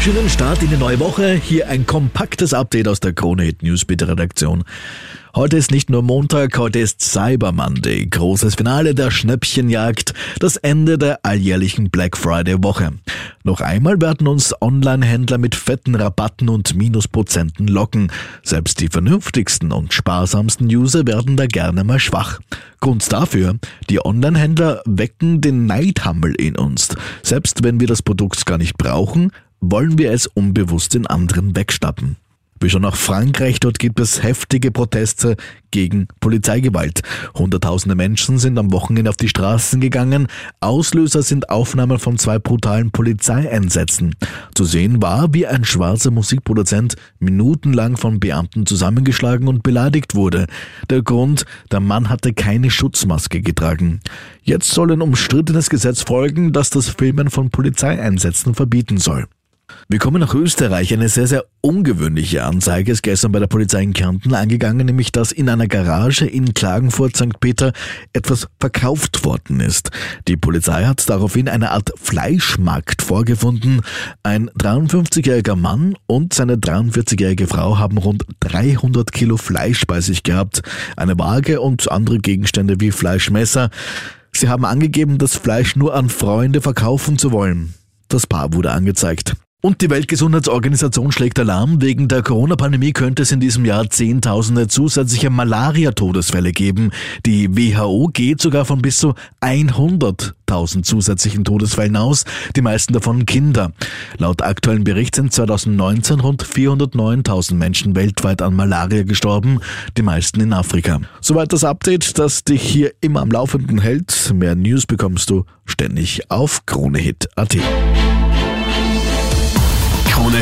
Schönen Start in die neue Woche. Hier ein kompaktes Update aus der Krone Hit Newsbeat Redaktion. Heute ist nicht nur Montag, heute ist Cyber Monday, großes Finale der Schnäppchenjagd, das Ende der alljährlichen Black Friday Woche. Noch einmal werden uns Online-Händler mit fetten Rabatten und Minusprozenten locken. Selbst die vernünftigsten und sparsamsten User werden da gerne mal schwach. Grund dafür, die Online-Händler wecken den Neidhammel in uns. Selbst wenn wir das Produkt gar nicht brauchen, wollen wir es unbewusst in anderen wegstappen. Wie schon nach Frankreich, dort gibt es heftige Proteste gegen Polizeigewalt. Hunderttausende Menschen sind am Wochenende auf die Straßen gegangen. Auslöser sind Aufnahmen von zwei brutalen Polizeieinsätzen. Zu sehen war, wie ein schwarzer Musikproduzent minutenlang von Beamten zusammengeschlagen und beleidigt wurde. Der Grund, der Mann hatte keine Schutzmaske getragen. Jetzt soll ein umstrittenes Gesetz folgen, das das Filmen von Polizeieinsätzen verbieten soll. Wir kommen nach Österreich. Eine sehr, sehr ungewöhnliche Anzeige ist gestern bei der Polizei in Kärnten angegangen, nämlich dass in einer Garage in Klagenfurt St. Peter etwas verkauft worden ist. Die Polizei hat daraufhin eine Art Fleischmarkt vorgefunden. Ein 53-jähriger Mann und seine 43-jährige Frau haben rund 300 Kilo Fleisch bei sich gehabt, eine Waage und andere Gegenstände wie Fleischmesser. Sie haben angegeben, das Fleisch nur an Freunde verkaufen zu wollen. Das Paar wurde angezeigt. Und die Weltgesundheitsorganisation schlägt Alarm. Wegen der Corona-Pandemie könnte es in diesem Jahr Zehntausende zusätzliche Malaria-Todesfälle geben. Die WHO geht sogar von bis zu 100.000 zusätzlichen Todesfällen aus, die meisten davon Kinder. Laut aktuellen Bericht sind 2019 rund 409.000 Menschen weltweit an Malaria gestorben, die meisten in Afrika. Soweit das Update, das dich hier immer am Laufenden hält. Mehr News bekommst du ständig auf KroneHit.at.